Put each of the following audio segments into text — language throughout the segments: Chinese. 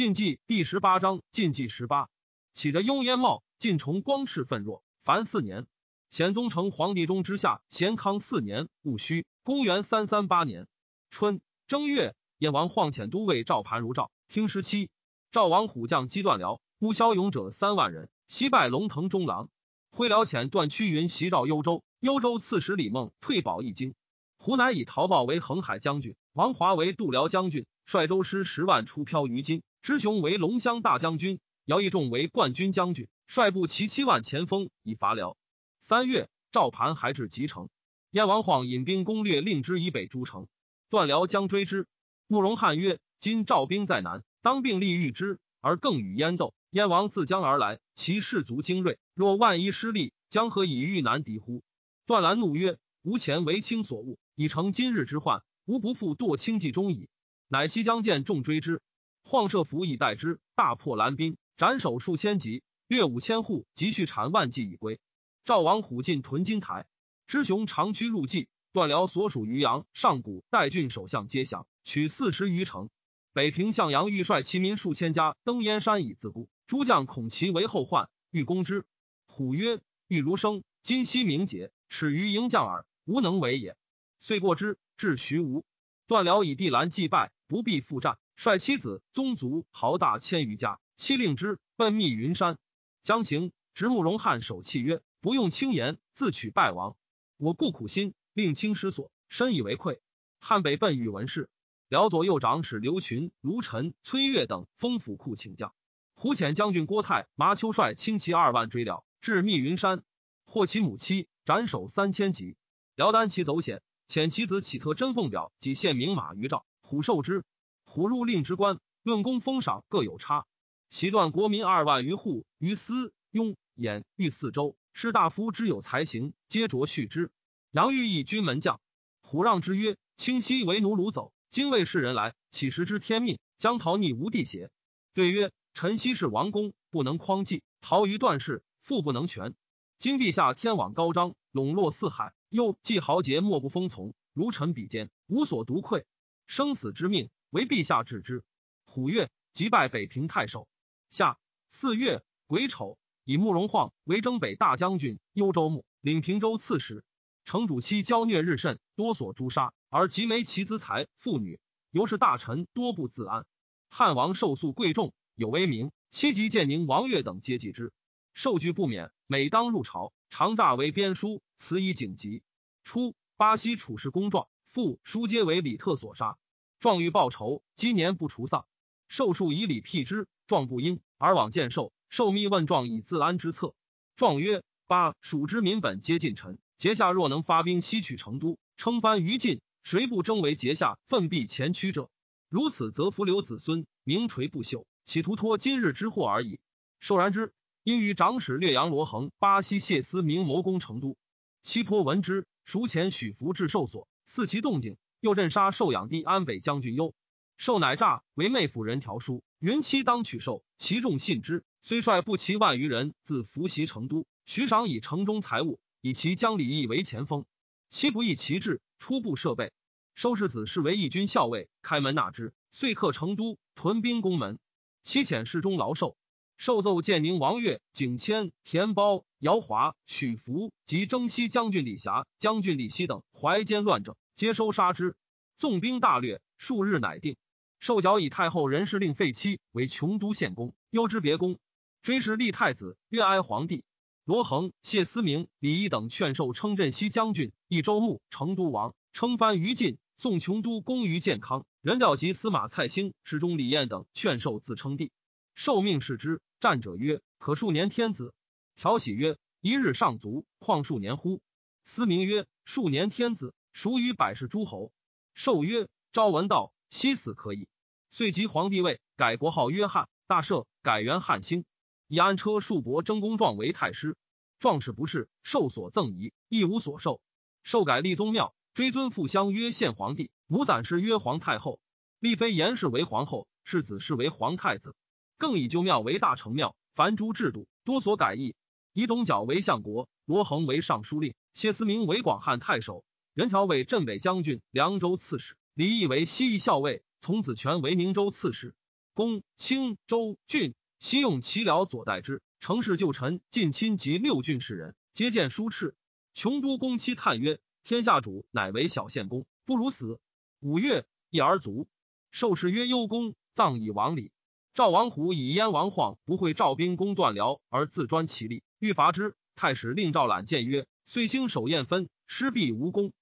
禁忌第十八章禁忌十八，起着雍烟帽，晋崇光世愤弱，凡四年。显宗成皇帝中之下，咸康四年戊戌，公元三三八年春正月，燕王晃遣都尉赵盘如赵听十七。赵王虎将击断辽，乌骁勇者三万人，西败龙腾中郎。挥辽遣段屈云袭赵幽州，幽州刺史李梦退保一京。胡乃以陶豹为横海将军，王华为度辽将军，率州师十万出漂于今。知雄为龙骧大将军，姚义仲为冠军将军，率部骑七万前锋以伐辽。三月，赵盘还至吉城，燕王晃引兵攻略令之以北诸城，段辽将追之。慕容翰曰：“今赵兵在南，当并力御之，而更与燕斗。燕王自江而来，其士卒精锐，若万一失利，将何以御难敌乎？”段兰怒曰：“吾前为卿所误，以成今日之患，吾不复堕轻计中矣。”乃西将见众追之，晃射伏以待之，大破蓝兵，斩首数千级，掠五千户，急续产万计以归。赵王虎进屯金台，知雄长驱入冀，段辽所属渔阳、上谷、代郡首相皆降，取四十余城。北平向阳欲率其民数千家登燕山以自固，诸将恐其为后患，欲攻之。虎曰：“欲如生，今夕明节，耻于营将耳，无能为也。”遂过之，至徐吴。段辽以地兰祭拜，不必复战，率妻子宗族豪大千余家，妻令之奔密云山。将行，执慕容翰守契曰。不用轻言，自取败亡。我故苦心，令卿失所，深以为愧。汉北奔宇文氏，辽左右长史刘群、卢臣、崔岳等封府库请将。胡遣将军郭泰、麻丘率轻骑二万追辽，至密云山，获其母妻，斩首三千级。辽单骑走险，遣其子启特真奉表及献名马于赵，虎受之。虎入令之官，论功封赏各有差。袭断国民二万余户于司、雍、兖、豫四州。士大夫之有才行，皆着续之。杨玉义军门将，虎让之曰：“清溪为奴虏走，今为世人来，岂时知天命？将逃逆无地邪？”对曰：“臣昔是王公，不能匡济，逃于段氏，父不能全。今陛下天网高张，笼络四海，又既豪杰莫不封从，如臣比肩，无所独愧。生死之命，为陛下治之。”虎月，即拜北平太守。下四月癸丑。以慕容晃为征北大将军、幽州牧、领平州刺史。城主妻娇虐日甚，多所诛杀，而及没其资财妇女，尤是大臣多不自安。汉王受诉贵重，有威名，七级建宁王悦等皆忌之，受惧不免。每当入朝，常诈为编书，辞以警急。初，巴西处事公状，父书皆为李特所杀，状欲报仇，今年不除丧，寿数以礼辟之，状不应，而往见寿。寿密问状以自安之策。状曰：“八蜀之民本皆近臣，节下若能发兵西取成都，称藩于晋，谁不争为节下奋臂前驱者？如此，则伏留子孙名垂不朽，企图托今日之祸而已。”寿然之，因于长史略阳罗衡、巴西谢思明谋攻成都，七颇闻之，熟前许福至受所，伺其动静，又镇杀受养弟安北将军幽。受乃诈为妹夫人条书，云妻当取受，其众信之。虽率不齐万余人自伏袭成都，徐赏以城中财物，以其将李毅为前锋。其不义其志，初步设备。收世子是为义军校尉，开门纳之，遂克成都，屯兵宫门。其遣侍中劳寿，受奏建宁王悦、景谦、田包、姚华、许福及征西将军李霞、将军李希等怀奸乱政，皆收杀之。纵兵大掠，数日乃定。受缴以太后人事令废妻为琼都县公，优之别公。追谥立太子，越哀皇帝。罗衡、谢思明、李毅等劝受称镇西将军、益州牧、成都王，称藩于晋。宋琼都公于建康，人调及司马蔡兴、侍中李彦等劝受自称帝。受命视之，战者曰：“可数年天子。”调喜曰：“一日上卒，况数年乎？”思明曰：“数年天子，孰与百世诸侯？”受曰：“朝闻道，夕死可矣。”遂即皇帝位，改国号约翰，大赦，改元汉兴。以安车数伯征公状为太师，壮士不是受所赠仪，亦无所受。受改立宗庙，追尊父相曰献皇帝，母暂氏曰皇太后。立妃严氏为皇后，世子氏为皇太子。更以旧庙为大成庙，凡诸制度多所改易。以董角为相国，罗衡为尚书令，谢思明为广汉太守，任条为镇北将军、凉州刺史，李毅为西邑校尉，从子权为宁州刺史。公、青、州、郡，西用齐辽左代之。城市旧臣、近亲及六郡士人，皆见书敕。琼都公妻叹曰：“天下主乃为小县公，不如死。”五月，一而卒。受谥曰幽公，葬以王礼。赵王虎以燕王晃不会赵兵攻段辽，而自专其力，欲伐之。太史令赵览谏曰：“遂兴守燕分，失必无功。”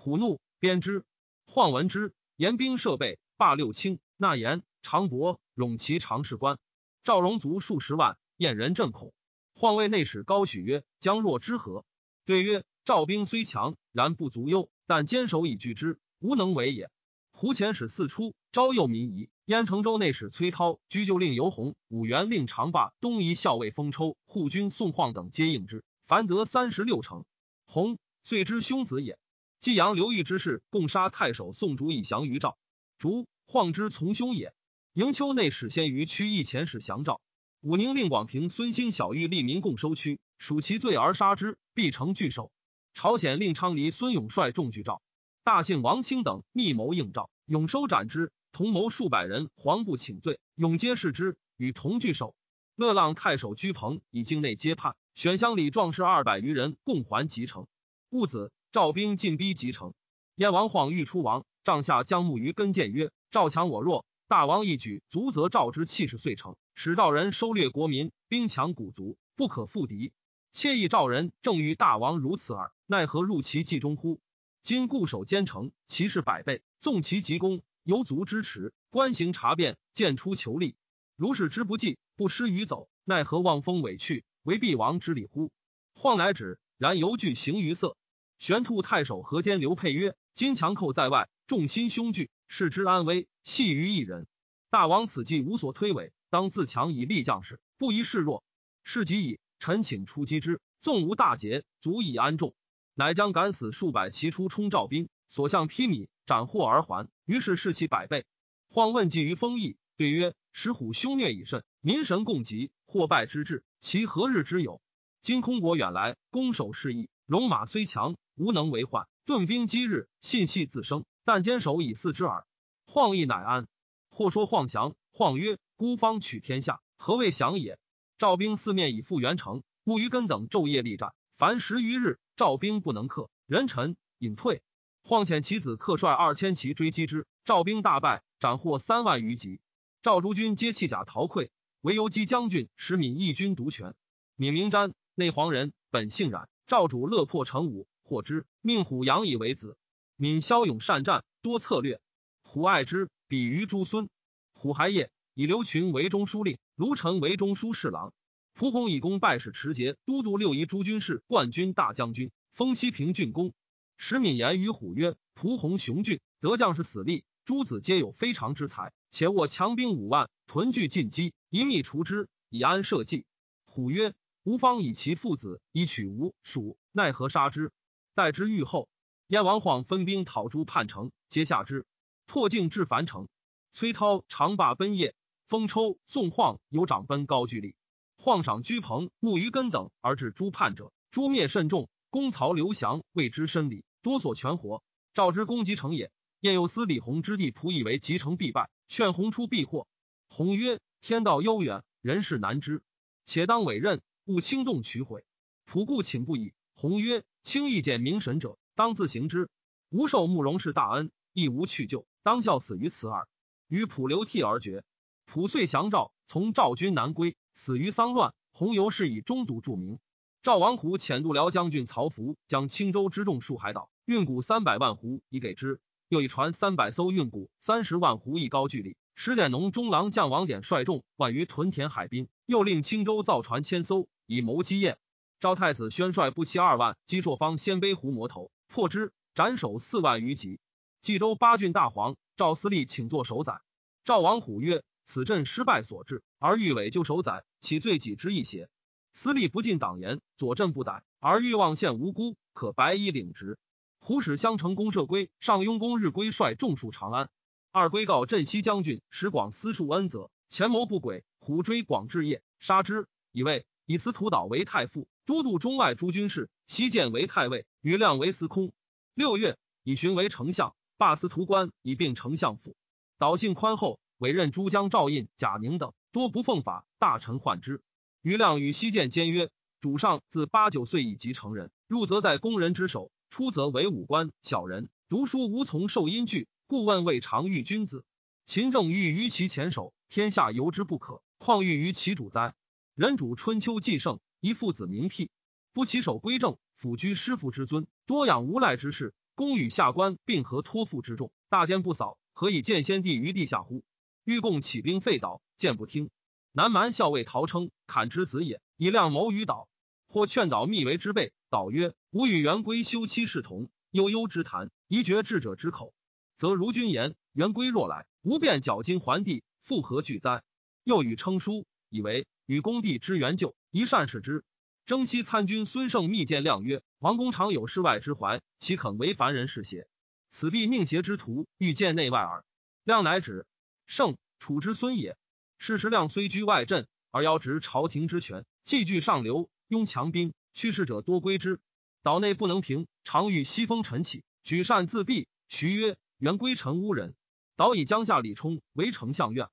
虎怒，鞭之。晃闻之，严兵设备，罢六卿，纳言、常伯、冗齐常侍官。赵荣卒数十万。燕人震恐，晃谓内史高许曰：“将若之何？”对曰：“赵兵虽强，然不足忧。但坚守以拒之，无能为也。”胡前使四出，招诱民夷。燕成州内史崔涛、居就令尤洪、五原令长霸、东夷校尉封抽、护军宋晃等皆应之，凡得三十六城。洪遂之兄子也。济阳刘裕之事，共杀太守宋竹以降于赵。竹晃之从兄也。营丘内史先于屈义前使降赵。武宁令广平孙兴小玉立民共收区，属其罪而杀之，必成巨首。朝鲜令昌黎孙永率众拒赵，大姓王清等密谋应赵，永收斩之。同谋数百人，黄不请罪，永皆视之，与同拒守。乐浪太守居鹏以境内皆叛，选乡里壮士二百余人共还吉城。戊子，赵兵进逼吉城，燕王晃欲出王，帐下将木于跟谏曰：“赵强我弱，大王一举足则赵之气势遂成。”使赵人收掠国民，兵强谷足，不可复敌。窃意赵人正欲大王如此耳，奈何入其计中乎？今固守坚城，其势百倍，纵其急攻，犹足支持。官行察变，见出求利。如是之不济，不失于走，奈何望风委去，为必王之礼乎？晃乃止，然犹惧行于色。玄兔太守河间刘佩曰：“今强寇在外，众心凶惧，视之安危，系于一人。大王此计无所推诿。”当自强以立将士，不宜示弱。是即以臣请出击之，纵无大捷，足以安众。乃将敢死数百骑出冲赵兵，所向披靡，斩获而还。于是士气百倍。晃问计于丰邑，对曰：“石虎凶虐以甚，民神共疾，祸败之至，其何日之有？今空国远来，攻守势异，戎马虽强，无能为患。顿兵击日，信系自生，但坚守以四之耳。”晃亦乃安。或说晃降，晃曰。孤方取天下，何谓降也？赵兵四面以复原城，木于根等昼夜力战，凡十余日，赵兵不能克，人臣隐退。晃遣其子克率二千骑追击之，赵兵大败，斩获三万余级。赵诸军皆弃甲逃溃，唯游击将军使闵义军独全。闵名瞻，内黄人，本姓冉。赵主乐破成武，获之，命虎杨以为子。闵骁勇善战，多策略，虎爱之，比于诸孙。虎还业。以刘群为中书令，卢成为中书侍郎。蒲弘以功拜使持节都督六夷诸军事，冠军大将军，封西平郡公。石敏言于虎曰：“蒲弘雄俊，得将士死力，诸子皆有非常之才，且握强兵五万，屯聚进击，一密除之，以安社稷。”虎曰：“吴方以其父子以取吴蜀，奈何杀之？待之愈后。”燕王晃分兵讨诸叛城，皆下之，拓境至樊城。崔涛长罢奔夜。封抽、宋晃有长奔高句丽，晃赏居鹏、木于根等而至诸叛者，诛灭甚众。公曹刘降谓之深礼，多所全活。赵之攻击城也。燕有司李弘之弟仆以为集城必败，劝弘出避祸。弘曰：“天道悠远，人事难知，且当委任，勿轻动取毁。”仆固请不已。弘曰：“轻易见明神者，当自行之。吾受慕容氏大恩，亦无去就，当效死于此耳。”与仆流涕而绝。普遂降赵，从赵军南归，死于丧乱。洪游是以中笃著名。赵王虎遣度辽将军曹福，将青州之众数海岛，运谷三百万斛以给之。又以船三百艘运谷三十万斛以高句丽。十点农中郎将王典率众万余屯田海滨，又令青州造船千艘以谋积燕。赵太子宣率步骑二万击朔方鲜卑胡魔头，破之，斩首四万余级。冀州八郡大黄赵思立请作守宰。赵王虎曰。此阵失败所致，而欲委就守宰，岂罪己之一邪？私利不尽党言，左镇不逮，而欲望陷无辜，可白衣领职。胡使襄城公社归上庸公日归率众戍长安。二归告镇西将军石广思树恩泽，前谋不轨，虎追广志业，杀之。以为以司徒岛为太傅，都督中外诸军事。西建为太尉，余亮为司空。六月，以寻为丞相，罢司徒官，以并丞相府。岛性宽厚。委任诸将赵印、贾宁等，多不奉法，大臣患之。余亮与西见监曰：“主上自八九岁以及成人，入则在宫人之手，出则为武官小人，读书无从受音句，故问未尝遇君子。秦政欲于其前手，天下由之不可，况欲于其主哉？人主春秋既盛，一父子名辟，不起手归正，辅居师父之尊，多养无赖之事，公与下官并合托付之众，大奸不扫，何以见先帝于地下乎？欲共起兵废岛，见不听。南蛮校尉陶称砍之子也，以亮谋于岛，或劝导密为之备。岛曰：“吾与元归休戚视同，悠悠之谈，宜绝智者之口。则如君言，元归若来，吾便绞金还地，复何惧哉？”又与称书，以为与公帝之援救，一善使之。征西参军孙胜密见亮曰：“王公常有世外之怀，岂肯为凡人是邪？此必命邪之徒，欲见内外耳。”亮乃止。胜楚之孙也。事实亮虽居外镇，而邀执朝廷之权，既据上流，拥强兵，去世者多归之。岛内不能平，常遇西风晨起，举善自闭。徐曰：“原归臣乌人。”岛以江夏李冲为丞相院，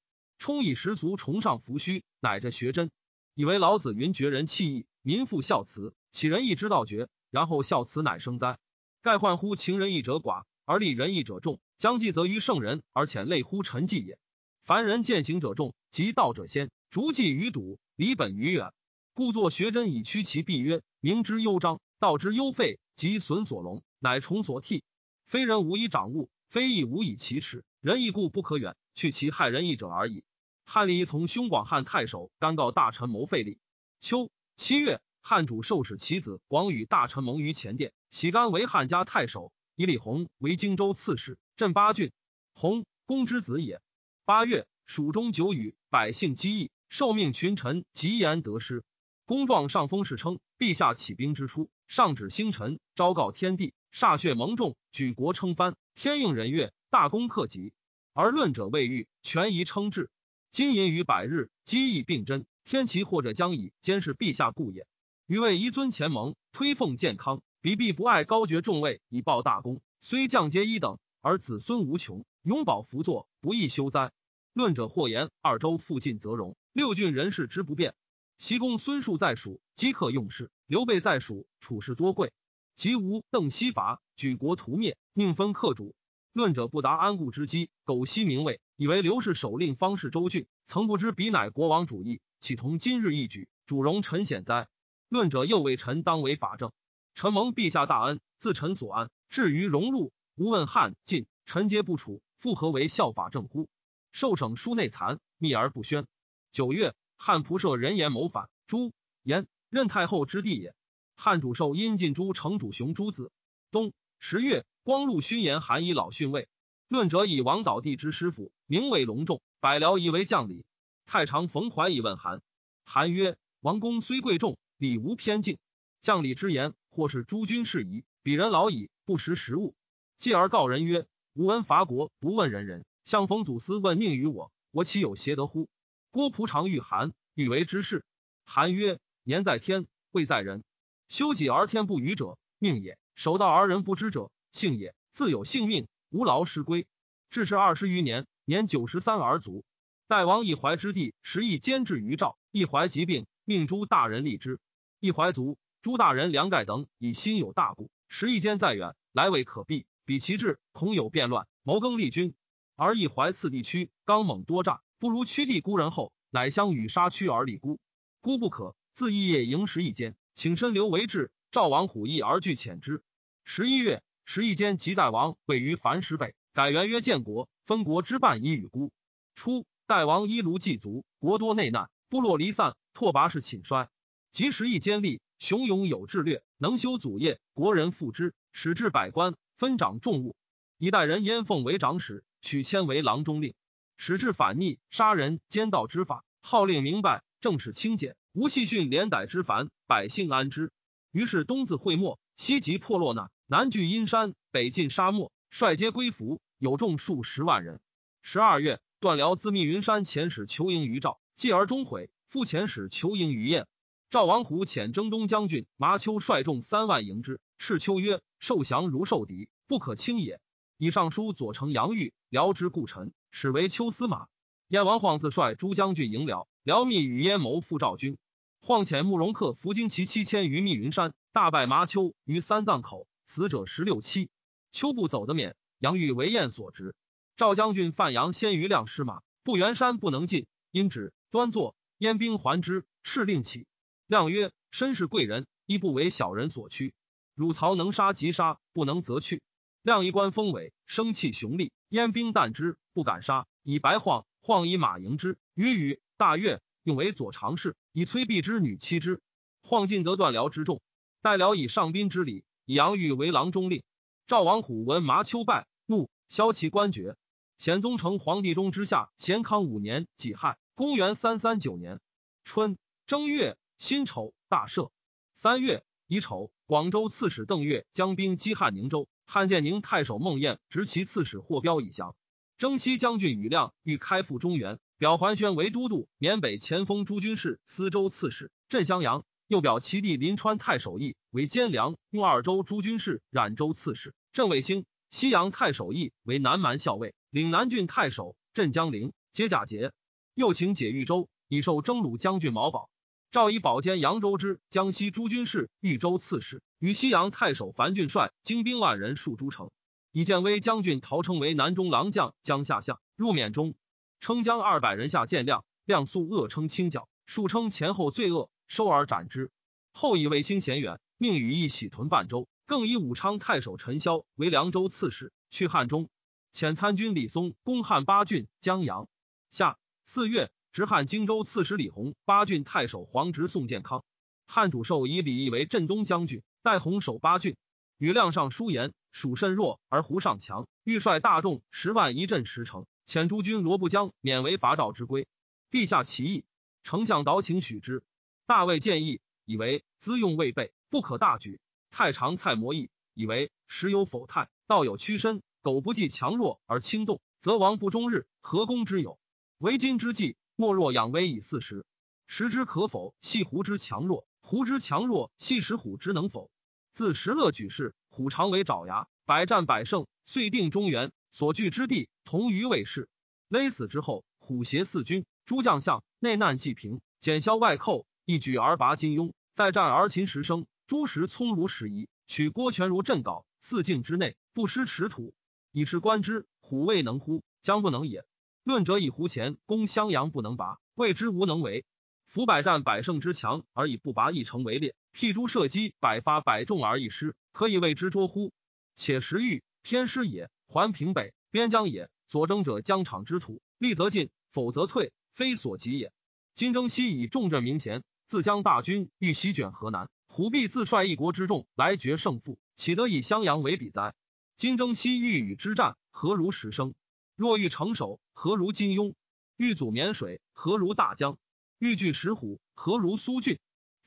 充以十足崇尚扶虚，乃着学真，以为老子云：“绝人弃义，民复孝慈。”岂仁义之道绝，然后孝慈乃生哉？盖患乎情仁义者寡，而立仁义者众。将计则于圣人，而且类乎臣计也。凡人见行者众，及道者先，逐计于笃，离本于远。故作学真以屈其弊曰：明之忧张，道之忧废，及损所隆，乃重所替。非人无以长物，非义无以启齿。仁义故不可远，去其害人义者而已。汉立从兄广汉太守，甘告大臣谋废立。秋七月，汉主授使其子广与大臣盟于前殿，喜甘为汉家太守，以李弘为荆州刺史，镇八郡。弘公之子也。八月，蜀中久雨，百姓饥疫，受命群臣极言得失。公状上封事称：陛下起兵之初，上指星辰，昭告天地，歃血蒙众，举国称藩，天应人悦，大功克己。而论者未遇，权宜称制。今淫于百日，积疫并真，天齐或者将以监视陛下故也。余为宜尊前盟，推奉健康，彼必不爱高爵重位，以报大功。虽降阶一等，而子孙无穷。永保福作，不亦休哉？论者或言二州附近则荣，六郡人事之不便。西公孙述在蜀，饥客用事；刘备在蜀，处事多贵。即吴邓西伐，举国屠灭，宁分客主。论者不达安固之机，苟惜名位，以为刘氏首令方士周郡，曾不知彼乃国王主义，岂同今日一举，主荣臣显哉？论者又为臣当为法正，臣蒙陛下大恩，自臣所安。至于荣禄，无问汉晋，臣皆不处。复何为效法正乎？受省书内残，秘而不宣。九月，汉仆射人言谋反，朱言任太后之弟也。汉主授殷晋诸城主雄诸子。冬十月，光禄勋言韩以老逊位。论者以王导弟之师傅，名为隆重，百僚以为将礼。太常冯怀以问韩，韩曰：王公虽贵重，礼无偏敬。将礼之言，或是诸君事宜，鄙人老矣，不识时务。继而告人曰。吾闻伐国不问人人，相逢祖司问命于我，我岂有邪得乎？郭璞常遇韩，欲为之事。韩曰：言在天，贵在人。修己而天不与者，命也；守道而人不知者，幸也。自有性命，无劳师归。至是二十余年，年九十三而卒。代王一怀之地，时亦监制于赵。一怀疾病，命诸大人立之。一怀卒，诸大人梁盖等以心有大故，时一间在远，来未可避。比其志，恐有变乱，谋更立军。而一怀次地区刚猛多诈，不如屈地孤人后，乃相与杀屈而立孤。孤不可，自一夜迎时一间，请身留为质。赵王虎意而拒遣之。十一月，十一间及代王位于樊石北，改元曰建国，分国之半以与孤。初，代王一卢祭卒，国多内难，部落离散，拓跋氏寝衰。及时一坚立，雄勇有志略，能修祖业，国人附之，使至百官。分掌重物，一代人燕凤为长史，许谦为郎中令，使至反逆、杀人、奸盗之法，号令明白，政事清简，无戏训连逮之烦，百姓安之。于是东自会墨，西及破落难，南据阴山，北进沙漠，率皆归服，有众数十万人。十二月，段辽自密云山遣使求迎于赵，继而终悔，复遣使求迎于燕。赵王虎遣征东将军麻丘率众三万迎之。赤丘曰：“受降如受敌，不可轻也。”以上书左丞杨玉辽之故臣，使为丘司马。燕王晃自率诸将军迎辽，辽密与燕谋复赵军。晃遣慕容恪伏精骑七千于密云山，大败麻丘于三藏口，死者十六七。秋不走得免，杨玉为燕所执。赵将军范阳先于亮失马，不元山不能进，因止端坐。燕兵还之，敕令起。亮曰：“身是贵人，亦不为小人所屈。汝曹能杀即杀，不能则去。”亮一官封伟，生气雄立，燕兵惮之，不敢杀。以白晃，晃以马迎之。于宇大悦，用为左常侍，以崔璧之女妻之。晃进得断辽之众，待辽以上宾之礼，以杨玉为郎中令。赵王虎闻麻丘败，怒，削其官爵。显宗成皇帝中之下，咸康五年己亥，公元三三九年春正月。辛丑，大赦。三月乙丑，广州刺史邓岳将兵击汉宁州，汉建宁太守孟彦执其刺史霍彪以降。征西将军宇亮欲开赴中原，表桓宣为都督，缅北前锋诸军事、司州刺史，镇襄阳。又表其弟临川太守义为监粮，用二州诸军事、冉州刺史，镇卫星。西阳太守义为南蛮校尉，岭南郡太守，镇江陵。皆假节。又请解豫州，以授征虏将军毛宝。赵以保兼扬州之江西诸军事、豫州刺史，与西阳太守樊俊帅精兵万人戍诸城。以建威将军陶称为南中郎将，江夏相，入缅中。称将二百人下见亮，亮素恶称清剿，数称前后罪恶，收而斩之。后以卫星贤远，命羽翼喜屯半州，更以武昌太守陈嚣为凉州刺史，去汉中。遣参军李松攻汉八郡、江阳。夏四月。直汉荆州刺史李弘、八郡太守黄直宋建康，汉主授以李毅为镇东将军，代弘守八郡。与亮上书言：蜀甚弱，而胡尚强。欲率大众十万一镇十城，遣诸军罗布江免为伐赵之归。陛下其意，丞相导请许之。大魏建议，以为资用未备，不可大举。太常蔡摩议，以为时有否泰，道有屈身。苟不计强弱而轻动，则亡不终日，何功之有？为今之计。莫若养威以四时，时之可否？系胡之强弱，胡之强弱，系石虎之能否？自石勒举事，虎常为爪牙，百战百胜，遂定中原。所据之地，同于魏氏。勒死之后，虎挟四军，诸将相内难既平，减消外寇，一举而拔金庸。再战而擒石生，诸时聪如石夷，取郭全如镇稿，四境之内不失持土，以是观之。虎未能乎？将不能也。论者以胡前攻襄阳不能拔，谓之无能为。夫百战百胜之强，而以不拔一城为列；譬诸射击，百发百中而一失，可以谓之捉乎？且时欲天师也，还平北边疆也。所征者疆场之土，利则进，否则退，非所及也。今征西以重镇民贤，自将大军欲席卷河南，虎必自率一国之众来决胜负，岂得以襄阳为比哉？今征西欲与之战，何如时生？若欲成守，何如金庸？欲阻绵水，何如大江？欲拒石虎，何如苏峻？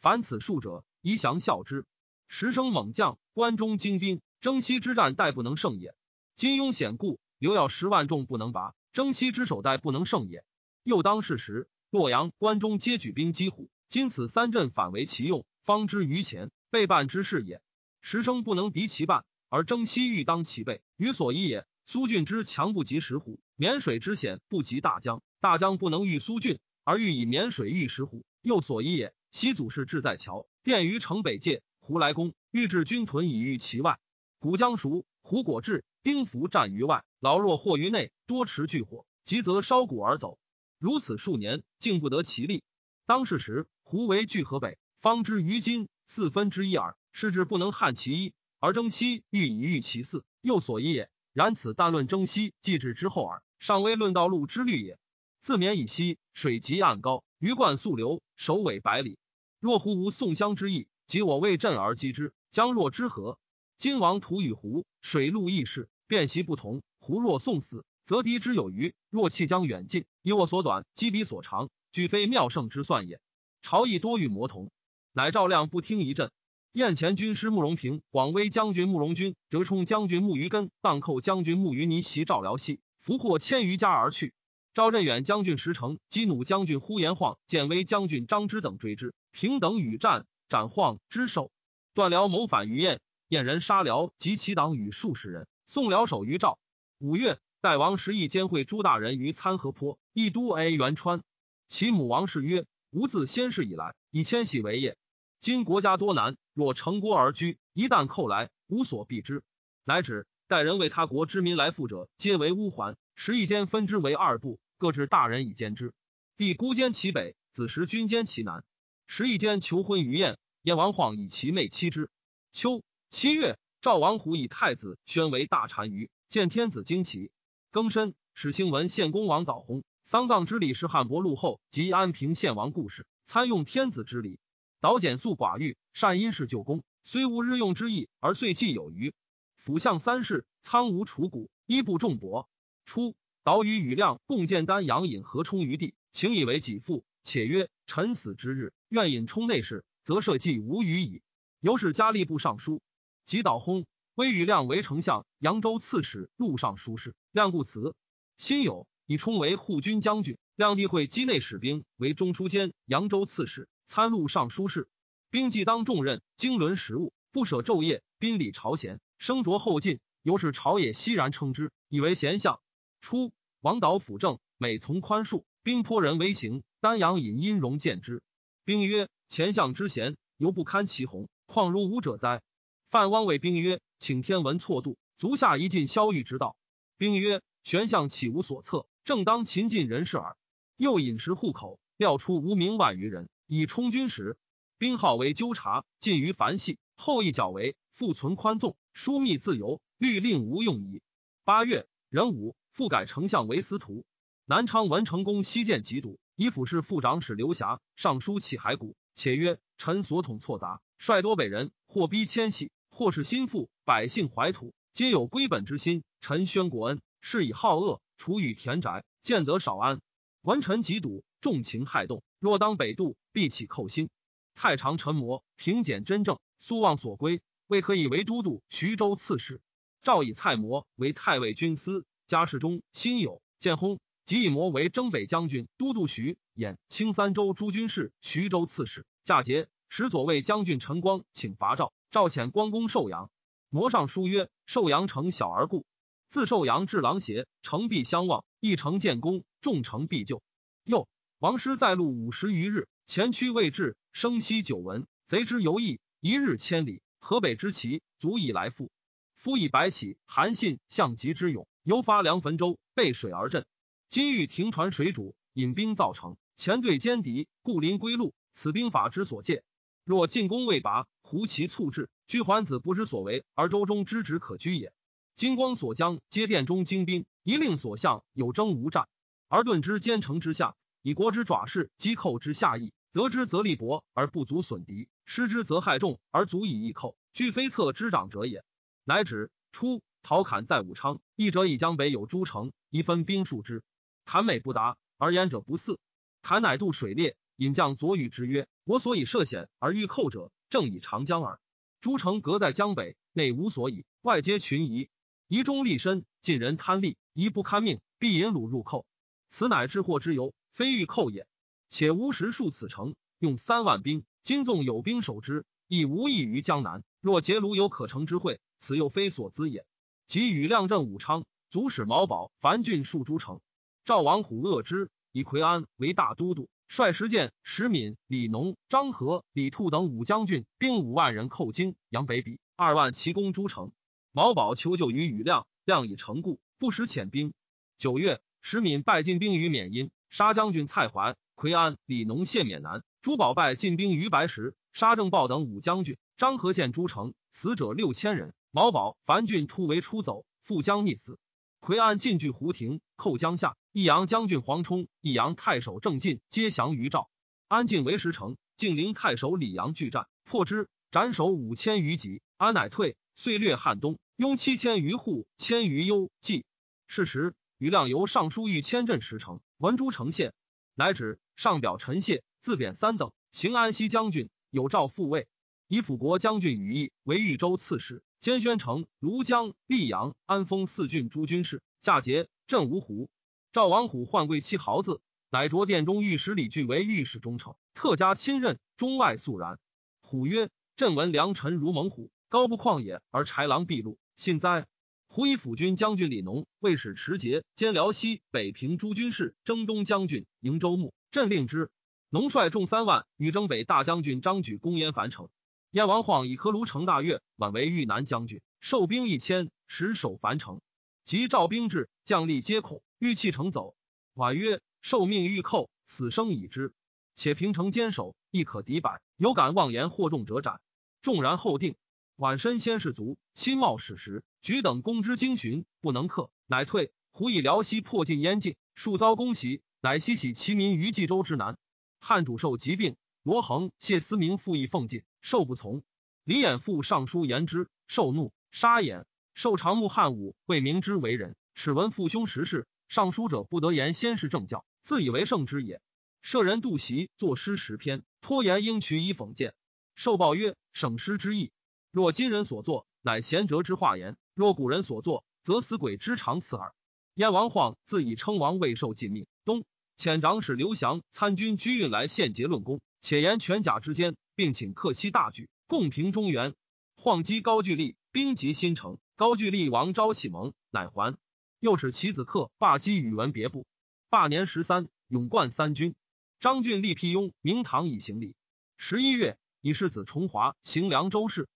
凡此数者，宜降效之。时生猛将，关中精兵，征西之战，待不能胜也。金庸险固，刘要十万众不能拔，征西之守，待不能胜也。又当是时，洛阳、关中皆举兵击虎，今此三镇反为其用，方知于前背叛之事也。时生不能敌其半，而征西欲当其背，于所依也。苏峻之强不及石虎，沔水之险不及大江。大江不能御苏峻，而欲以沔水御石虎，又所依也。西祖是志在桥，殿于城北界。胡来攻，欲置军屯以御其外。古江熟，胡果至，丁福战于外，老弱或于内，多持巨火，急则烧谷而走。如此数年，竟不得其利。当是时，胡为据河北，方知于今四分之一耳。是之不能撼其一，而征西欲以御其四，又所依也。然此但论征西，既至之后耳，尚未论道路之虑也。自绵以西，水极岸高，鱼贯溯流，首尾百里。若胡无宋襄之意，即我为镇而击之，将若之何？今王图与胡水陆异事，变习不同。胡若送死，则敌之有余；若弃将远近，以我所短，击彼所长，举非妙胜之算也。朝议多欲魔同，乃赵亮不听一阵。燕前军师慕容平、广威将军慕容军、折冲将军慕余根、荡寇将军慕余尼袭赵辽西，俘获千余家而去。赵振远将军石城、激弩将军呼延晃、建威将军张之等追之，平等与战，斩晃之首。段辽谋反于燕，燕人杀辽及其党与数十人，送辽守于赵。五月，代王时义兼会诸大人于参河坡，一都 A 元川。其母王氏曰：“吾自先世以来，以迁徙为业。今国家多难，若成国而居，一旦寇来，无所避之。乃止待人为他国之民来附者，皆为乌桓。时义间分之为二部，各置大人以兼之。帝孤兼其北，子时君兼其南。时义间求婚于燕，燕王晃以其妹妻之。秋七月，赵王虎以太子宣为大单于，见天子惊奇。”庚申，始兴文献公王导薨，丧葬之礼是汉伯禄后及安平献王故事，参用天子之礼。导简素寡欲，善因事救功，虽无日用之意，而岁既有余。辅相三世，苍梧楚谷，衣不重帛。初，导与羽亮共建丹阳引河冲于地，请以为己父，且曰：“臣死之日，愿引冲内事，则社稷无虞矣。”由是加吏部尚书，及导薨。威与亮为丞相、扬州刺史、录尚书事。亮故辞。辛酉，以充为护军将军。亮帝会稽内使兵为中书监、扬州刺史、参录尚书事。兵既当重任，经纶实务，不舍昼夜，宾礼朝贤，升着后进。由是朝野熙然称之，以为贤相。初，王导辅政，每从宽恕，兵颇人为行。丹阳引殷荣见之，兵曰：“前相之贤，犹不堪其宏，况如吾者哉？”范汪谓兵曰。请天文错度，足下一尽萧玉之道。兵曰：“玄相岂无所测？正当秦晋人事耳。”又饮食户口，料出无名万余人，以充军时。兵号为纠察，近于繁系。后一角为复存宽纵，疏密自由，律令无用矣。八月，壬午，复改丞相为司徒。南昌文成公西见疾笃，以府事副长史刘霞上书起骸骨，且曰：“臣所统错杂，率多北人，或逼迁徙。”或是心腹，百姓怀土，皆有归本之心。臣宣国恩，是以好恶，处与田宅，见得少安。文臣极笃，重情害动。若当北渡，必起寇心。太常陈魔，平简真正，苏望所归，未可以为都督、徐州刺史。赵以蔡模为太尉军司，家事中辛酉，建薨。即以模为征北将军、都督徐兖、青三州诸军事、徐州刺史。嫁节，使左卫将军陈光请伐赵。赵遣光公寿阳，模上书曰：“寿阳城小而故，自寿阳至狼邪，城必相望。一城建功，众城必救。”又王师在路五十余日，前驱未至，声息久闻。贼之游弋，一日千里。河北之旗足以来复。夫以白起、韩信、项籍之勇，犹发梁汾州，背水而阵。今欲停船水主，引兵造城，前队歼敌，故临归路。此兵法之所见。若进攻未拔，胡其促至，居桓子不知所为，而周中之职可居也。金光所将皆殿中精兵，一令所向有征无战，而顿之坚城之下，以国之爪势击寇之下邑，得之则力薄而不足损敌，失之则害众而足以易寇，据非策之长者也。乃止。初，陶侃在武昌，一者以江北有诸城，宜分兵数之。侃美不达，而言者不似。侃乃渡水列。引将左与之曰：“我所以涉险而欲寇者，正以长江耳。诸城隔在江北，内无所以，外皆群夷。宜忠立身，尽人贪利，宜不堪命，必引虏入寇。此乃治祸之由，非欲寇也。且吾时数此城，用三万兵，今纵有兵守之，亦无益于江南。若结庐有可成之会，此又非所资也。即与亮镇武昌，足使毛宝、樊郡戍诸城。赵王虎恶之，以奎安为大都督。”率石建、石敏、李农、张合、李兔等五将军，兵五万人寇荆阳北鄙，二万骑攻诸城。毛宝求救于羽亮，亮以成故，不使遣兵。九月，石敏败进兵于缅因，杀将军蔡怀、奎安、李农陷缅南。朱宝败进兵于白石，杀郑豹等五将军。张和陷诸城，死者六千人。毛宝、樊俊突围出走，复将溺死。奎安进据胡亭，寇江夏。益阳将军黄冲、益阳太守郑进皆降于赵。安进为石城，晋陵太守李阳拒战，破之，斩首五千余级。安乃退，遂略汉东，拥七千余户，千余幽冀。是时，余亮由尚书御千镇石城，文诸城县，乃指上表陈谢，自贬三等，行安西将军，有诏复位，以辅国将军羽翼为豫州刺史，兼宣城、庐江、溧阳、安丰四郡诸军事，驾节镇芜湖。赵王虎换贵戚豪子，乃着殿中御史李俊为御史中丞，特加亲任，中外肃然。虎曰：“朕闻良臣如猛虎，高不旷野而豺狼毕露，信哉？胡以辅军将军李农、卫使持节兼辽西、北平诸军事，征东将军营州牧，镇令之。农率众三万，与征北大将军张举攻燕樊城。燕王晃以科卢城大悦，宛为豫南将军，受兵一千，实守樊城。及赵兵至，将吏皆恐，欲弃城走。婉曰：“受命欲寇，死生已之。且平城坚守，亦可敌百。有敢妄言惑众者斩。”众然后定。晚身先士卒，亲冒矢石，举等攻之精巡，不能克，乃退。胡以辽西破尽燕境，数遭攻袭，乃西徙其民于冀州之南。汉主受疾病，罗恒、谢思明复议奉进，受不从。李衍复上书言之，受怒，杀衍。受长目汉武，未明之为人，耻闻父兄时事。上书者不得言先是正教，自以为圣之也。舍人杜袭作诗十篇，托言应取以讽谏。受报曰：省诗之意，若今人所作，乃贤哲之化言；若古人所作，则死鬼之长刺耳。燕王晃自以称王未受尽命，东遣长史刘翔参军居运来献节论功，且言全甲之间，并请克西大举，共平中原。晃击高句丽，兵及新城。高句丽王昭启蒙，乃还。又使其子克罢击宇文别部。罢年十三，勇冠三军。张俊立辟雍，明堂以行礼。十一月，以世子重华行凉州事。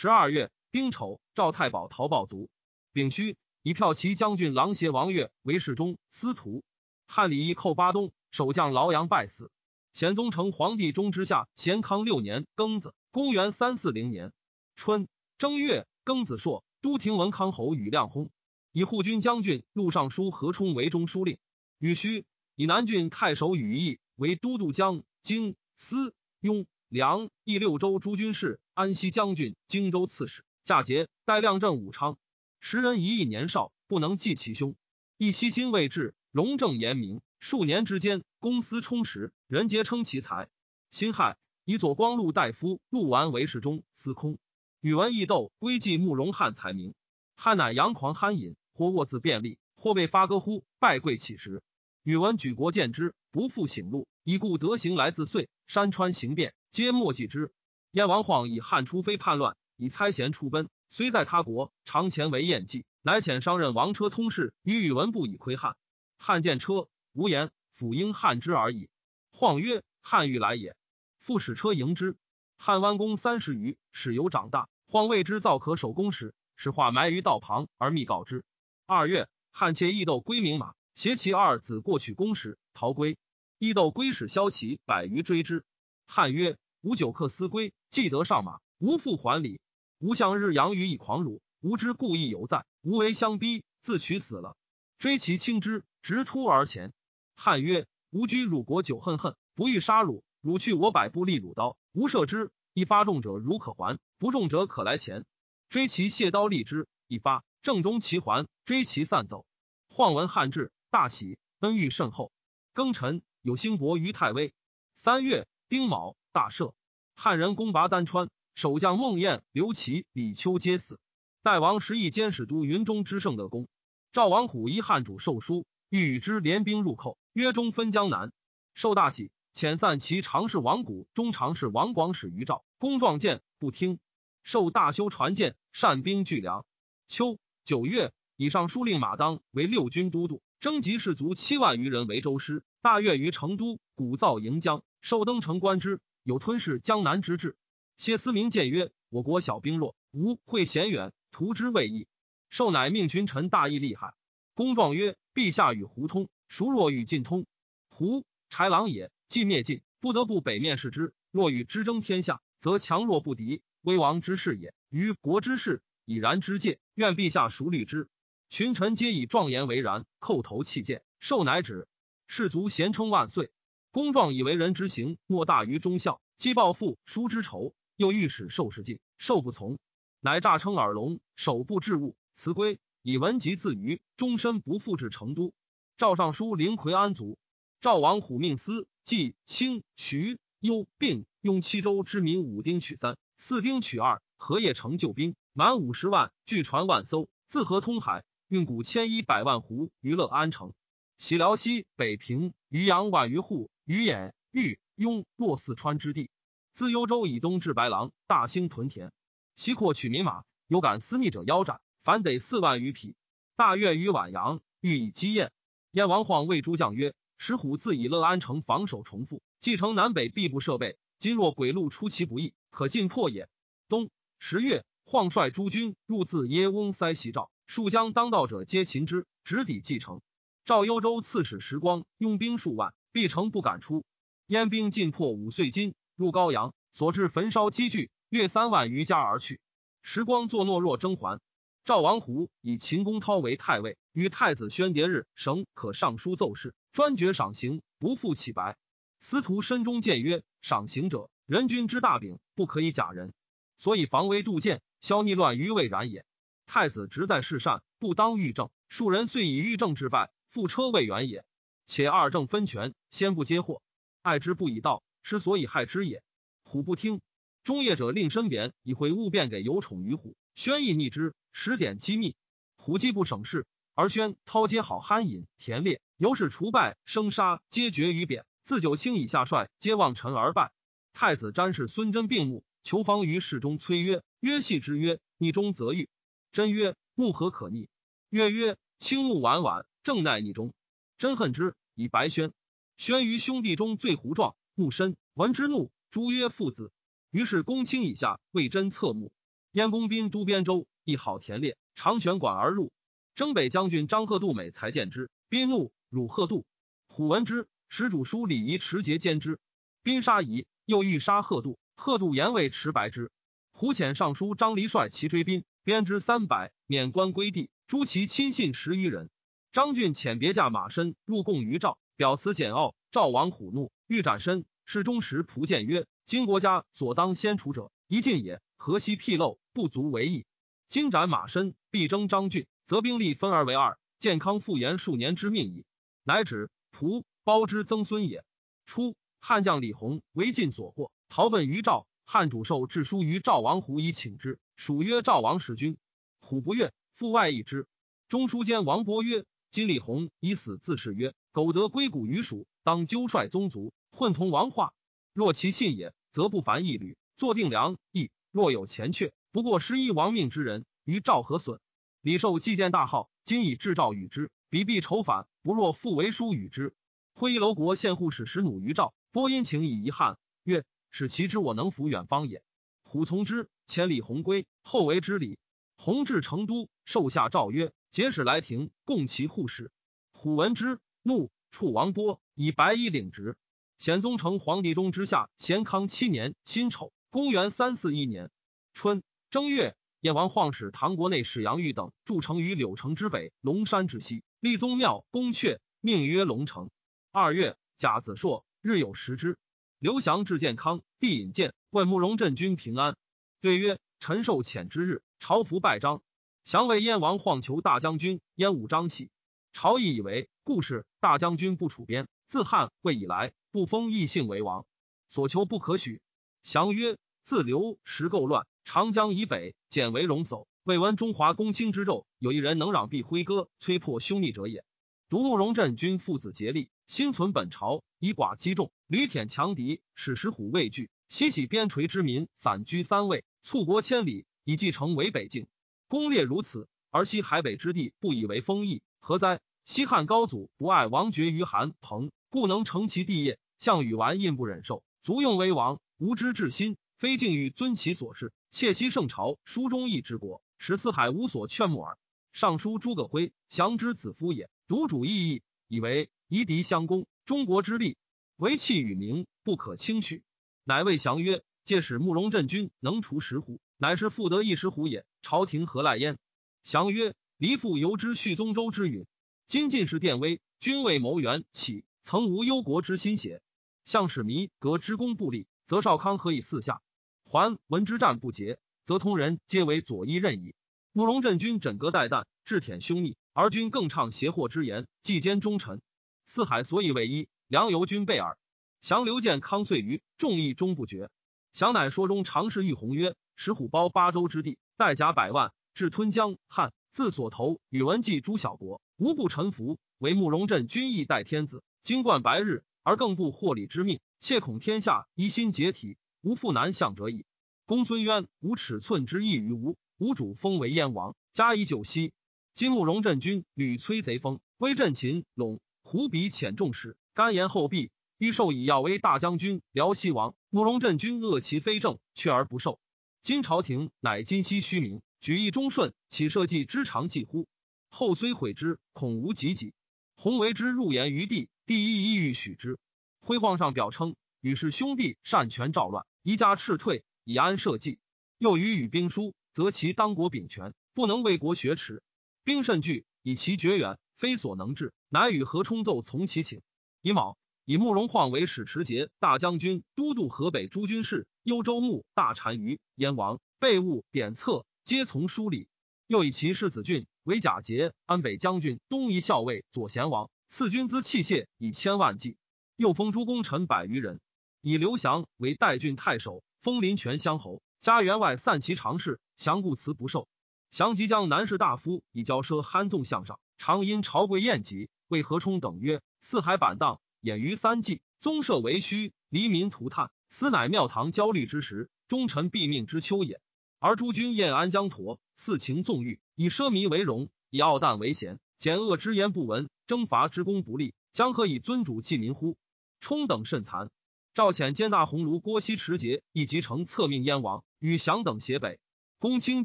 十二月，丁丑，赵太保逃暴卒。丙戌，以骠骑将军郎协王悦为侍中司徒。汉礼义寇巴东，守将劳阳败死。咸宗成皇帝中之下，咸康六年庚子，公元三四零年春正月庚子朔。都亭文康侯宇亮薨，以护军将军陆尚书何冲为中书令。禹戌，以南郡太守宇义为都督江京司雍梁益六州诸军事，安西将军荆州刺史。嫁节，代亮镇武昌。时人一役年少，不能记其兄。亦悉心未至，荣正严明。数年之间，公私充实，人皆称其才。辛亥，以左光禄大夫陆完为侍中司空。宇文义斗归继慕容翰才名，汉乃阳狂酣饮，或卧自便利，或被发歌呼，拜跪乞食。宇文举国见之，不复醒路，以故德行来自遂，山川行变，皆莫记之。燕王晃以汉出非叛乱，以猜贤出奔，虽在他国，常前为宴祭，乃遣商任王车通事与宇文部以窥汉。汉见车无言，辅应汉之而已。晃曰：“汉欲来也。”复使车迎之。汉弯弓三十余，始有长大。晃谓之造可守宫时，使化埋于道旁，而密告之。二月，汉窃义斗归明马，携其二子过取宫时，逃归。义斗归使骁骑百余追之。汉曰：“吾久客思归，既得上马，无复还礼。吾向日阳于以狂辱，吾之故意犹在。吾为相逼，自取死了。追其轻之，直突而前。汉曰：‘吾居汝国久恨恨，不欲杀汝。汝去我百步，立汝刀。’”吾射之，一发中者如可还，不中者可来前。追其卸刀立之，一发正中其环，追其散走。晃闻汉至，大喜，恩遇甚厚。庚辰，有兴伯于太微。三月丁卯，大赦。汉人攻拔丹川，守将孟彦、刘琦、李秋皆死。代王时亦监使都云中之圣德公。赵王虎依汉主授书，欲与之联兵入寇，约中分江南。受大喜。遣散其常侍王谷、中常侍王广使于赵，公状见不听，受大修传谏，善兵聚粮。秋九月，以上书令马当为六军都督，征集士卒七万余人为州师。大悦于成都，鼓噪迎江，受登城观之，有吞噬江南之志。谢思明谏曰：“我国小兵弱，吾会贤远，图之未易。”受乃命群臣大义厉害。公状曰：“陛下与胡通，孰若与晋通？胡豺狼也。”既灭晋，不得不北面视之。若与之争天下，则强弱不敌，危亡之势也。于国之事，已然之戒，愿陛下熟虑之。群臣皆以壮言为然，叩头弃谏，受乃止。士卒咸称万岁。公状以为人之行，莫大于忠孝。既报父叔之仇，又欲使受事尽，受不从，乃诈称耳聋，手不治物，辞归，以文集自娱，终身不复至成都。赵尚书灵魁安卒。赵王虎命司。冀、青、徐、幽、并用七州之民五丁取三，四丁取二，合业成救兵，满五十万，据船万艘，自河通海，运谷千一百万斛，娱乐安城。喜辽西、北平、渔阳万余户，于兖、豫、雍、洛四川之地，自幽州以东至白狼，大兴屯田。西扩取民马，有敢私逆者腰斩。凡得四万余匹。大悦于宛阳，欲以击燕。燕王晃谓诸将曰：“石虎自以乐安城防守重复，继承南北必不设备。今若鬼路出其不意，可尽破也。”冬十月，晃率诸军入自耶翁塞袭赵，数将当道者皆擒之，直抵继承。赵幽州刺史时光拥兵数万，必城不敢出。燕兵尽破五岁金，入高阳，所至焚烧积聚，约三万余家而去。时光作懦弱征还。赵王胡以秦公涛为太尉，与太子宣牒日省可上书奏事，专决赏刑，不复起白。司徒身中谏曰：“赏刑者，人君之大柄，不可以假人。所以防微杜渐，消逆乱于未然也。太子直在事善，不当御政，庶人遂以御政之败，复车未远也。且二政分权，先不接祸，爱之不以道，是所以害之也。虎不听，中业者令申贬，以回物变给有宠于虎。”宣意逆之，十点机密。虎既不省事，而宣滔皆好酣饮田猎，由是除败生杀皆绝于贬。自九卿以下帅皆望臣而败。太子詹氏孙真病目，求方于室中催曰：“曰系之曰，逆中则愈。”真曰：“目何可逆？”曰：“曰青目婉婉，正奈逆中。”真恨之，以白宣。宣于兄弟中最胡状，目深，闻之怒，诛曰：“父子。”于是公卿以下为真侧目。燕公宾都边州，亦好田猎，常选管而入。征北将军张贺度美才见之，宾怒，辱贺度。虎闻之，使主书礼仪持节兼之。宾杀夷，又欲杀贺度，贺度言为持白之。胡遣尚书张离率其追宾，鞭之三百，免官归地。诛其亲信十余人。张俊遣别驾马身入贡于赵，表辞简傲。赵王虎怒，欲斩身。侍中时仆谏曰：“今国家所当先除者，一进也。”河西僻漏，不足为意。今斩马身，必征张俊，则兵力分而为二，健康复延数年之命矣。乃止仆包之曾孙也。初，汉将李弘为晋所获，逃奔于赵。汉主授致书于赵王虎以请之，属曰赵王使君。虎不悦，复外议之。中书监王伯曰：“今李弘以死自恃曰，苟得归谷于蜀，当纠率宗族，混同王化。若其信也，则不凡一旅，坐定梁邑。”若有前阙，不过失一亡命之人，于赵何损？李寿既见大号，今以至赵与之，彼必仇反，不若复为书与之。挥楼国献护使使弩于赵，播殷勤以遗憾，曰：“使其知我能抚远方也。”虎从之，千里鸿归，后为之礼。鸿至成都，受下诏曰：“节使来庭，共其护使。”虎闻之，怒，触王波，以白衣领职。显宗成皇帝中之下，咸康七年辛丑。公元三四一年春正月，燕王晃使唐国内史杨玉等筑城于柳城之北，龙山之西，立宗庙，宫阙，命曰龙城。二月，甲子朔，日有食之。刘翔至健康，帝引荐，问慕容镇军平安，对曰：“臣受遣之日，朝服拜章。降为燕王晃求大将军，燕武张喜。朝议以为故事，大将军不处边，自汉魏以来，不封异姓为王，所求不可许。”降曰：“自刘时构乱，长江以北简为戎叟。未闻中华公卿之胄，有一人能攘臂挥戈，摧破凶逆者也。独慕容镇军父子竭力，心存本朝，以寡击众，屡舔强敌，使石虎畏惧。西徙边陲之民，散居三魏，促国千里，以继承为北境。功烈如此，而西海北之地不以为封邑，何哉？西汉高祖不爱王爵于韩彭，故能成其帝业。项羽完印不忍受，卒用为王。”无知至心，非敬欲尊其所事，窃惜圣朝，书忠义之国，使四海无所劝慕耳。尚书诸葛辉，降之子夫也，独主异义，以为夷狄相攻，中国之利，为弃与名，不可轻取。乃谓降曰：“借使慕容镇军能除石虎，乃是复得一时虎也。朝廷何赖焉？”降曰：“黎父由之续宗周之允，今进士殿威，君为谋元起，曾无忧国之心邪？向使弥革之功不立。”则少康何以四下？还闻之战不捷，则通人皆为左翼任矣。慕容镇军枕戈待旦，志舔凶逆，而君更畅邪祸之言，既兼忠臣。四海所以为一，良由君备耳。降刘建康遂于众议终不决。降乃说中常侍玉鸿曰：“石虎包八州之地，带甲百万，至吞江汉，自所投宇文纪诸小国，无不臣服。为慕容镇君义待天子，经冠白日，而更不获礼之命。”窃恐天下一心解体，无复难相者矣。公孙渊无尺寸之意于吴，吴主封为燕王，加以九锡。今慕容镇军屡摧贼锋，威震秦陇。胡比遣众使，甘言后避，欲授以要为大将军、辽西王。慕容镇军恶其非正，却而不受。今朝廷乃今昔虚名，举义忠顺，岂社稷之常计乎？后虽悔之，恐无及己。弘为之入言于地，第一意欲许之。辉煌上表称，与是兄弟擅权赵乱，宜家斥退，以安社稷。又与与兵书，则其当国秉权，不能为国学耻。兵甚惧，以其绝远。非所能治，乃与何冲奏从其请。乙卯，以慕容晃为使持节大将军、都督河北诸军事、幽州牧、大单于、燕王、备务、典策，皆从书礼。又以其世子俊为假节安北将军、东夷校尉、左贤王，赐军资器械以千万计。又封诸功臣百余人，以刘翔为代郡太守，封临泉乡侯，加员外散骑常侍。降故辞不受。降即将南士大夫以骄奢憨纵向上。常因朝贵宴集，为何冲等曰：“四海板荡，掩于三季，宗社为虚，黎民涂炭。此乃庙堂焦虑之时，忠臣毙命之秋也。而诸君宴安江陀，肆情纵欲，以奢靡为荣，以傲诞为贤，简恶之言不闻，征伐之功不立，将何以尊主济民乎？”冲等甚残。赵遣兼大鸿胪郭西持节，亦即成策命燕王，与降等协北。公卿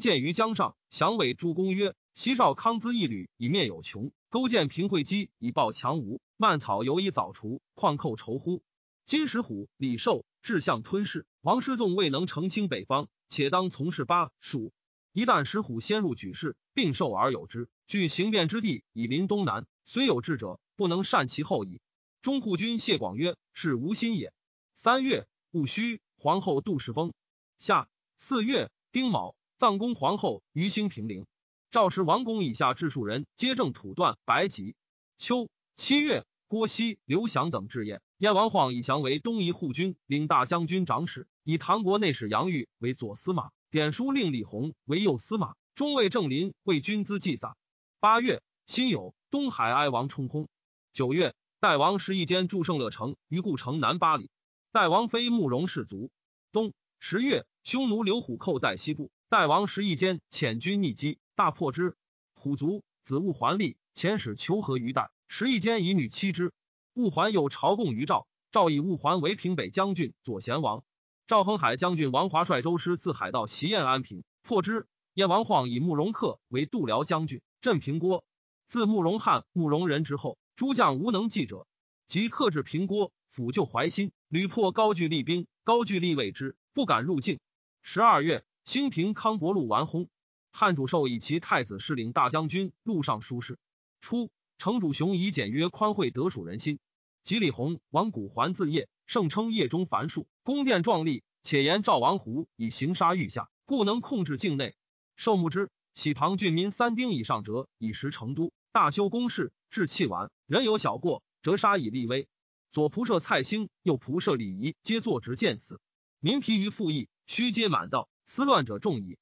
见于江上，降谓诸公曰。西少康资一旅以灭有穷，勾践平会稽以报强吴，蔓草犹以早除，况寇仇乎？金石虎、李寿志向吞噬，王师纵未能澄清北方，且当从事巴蜀。一旦石虎先入举事，并受而有之，据行变之地以临东南，虽有志者，不能善其后矣。中护军谢广曰：“是无心也。”三月戊戌，皇后杜氏崩。夏四月丁卯，葬公皇后于兴平陵。赵氏王公以下治数人皆正土断白吉。秋七月，郭熙、刘翔等置燕。燕王晃以降为东夷护军，领大将军长史；以唐国内史杨玉为左司马，典书令李弘为右司马，中尉郑林为军资祭撒。八月，辛酉，东海哀王冲薨。九月，代王时一间驻胜乐城于故城南八里。代王妃慕容氏族。冬十月，匈奴刘虎寇代西部，代王时一间遣军逆击。大破之，虎族子务还立，遣使求和于代，时一间以女妻之。务还有朝贡于赵，赵以务还为平北将军、左贤王。赵恒海将军王华率周师自海道袭燕安平，破之。燕王晃以慕容恪为度辽将军，镇平郭。自慕容汉、慕容仁之后，诸将无能继者，即克制平郭，抚救淮心，屡破高句丽兵，高句丽畏之，不敢入境。十二月，兴平康伯路完薨。汉主授以其太子侍领大将军、路上书事。初，城主雄以简约宽惠得属人心。吉李弘、王古还自业，盛称业中繁数，宫殿壮丽，且言赵王胡以行杀御下，故能控制境内。受牧之，喜庞郡民三丁以上者，以食成都，大修宫室，置器碗，人有小过，折杀以立威。左仆射蔡兴，右仆射李仪，皆坐直见死。民疲于赋役，须皆满道，思乱者众矣。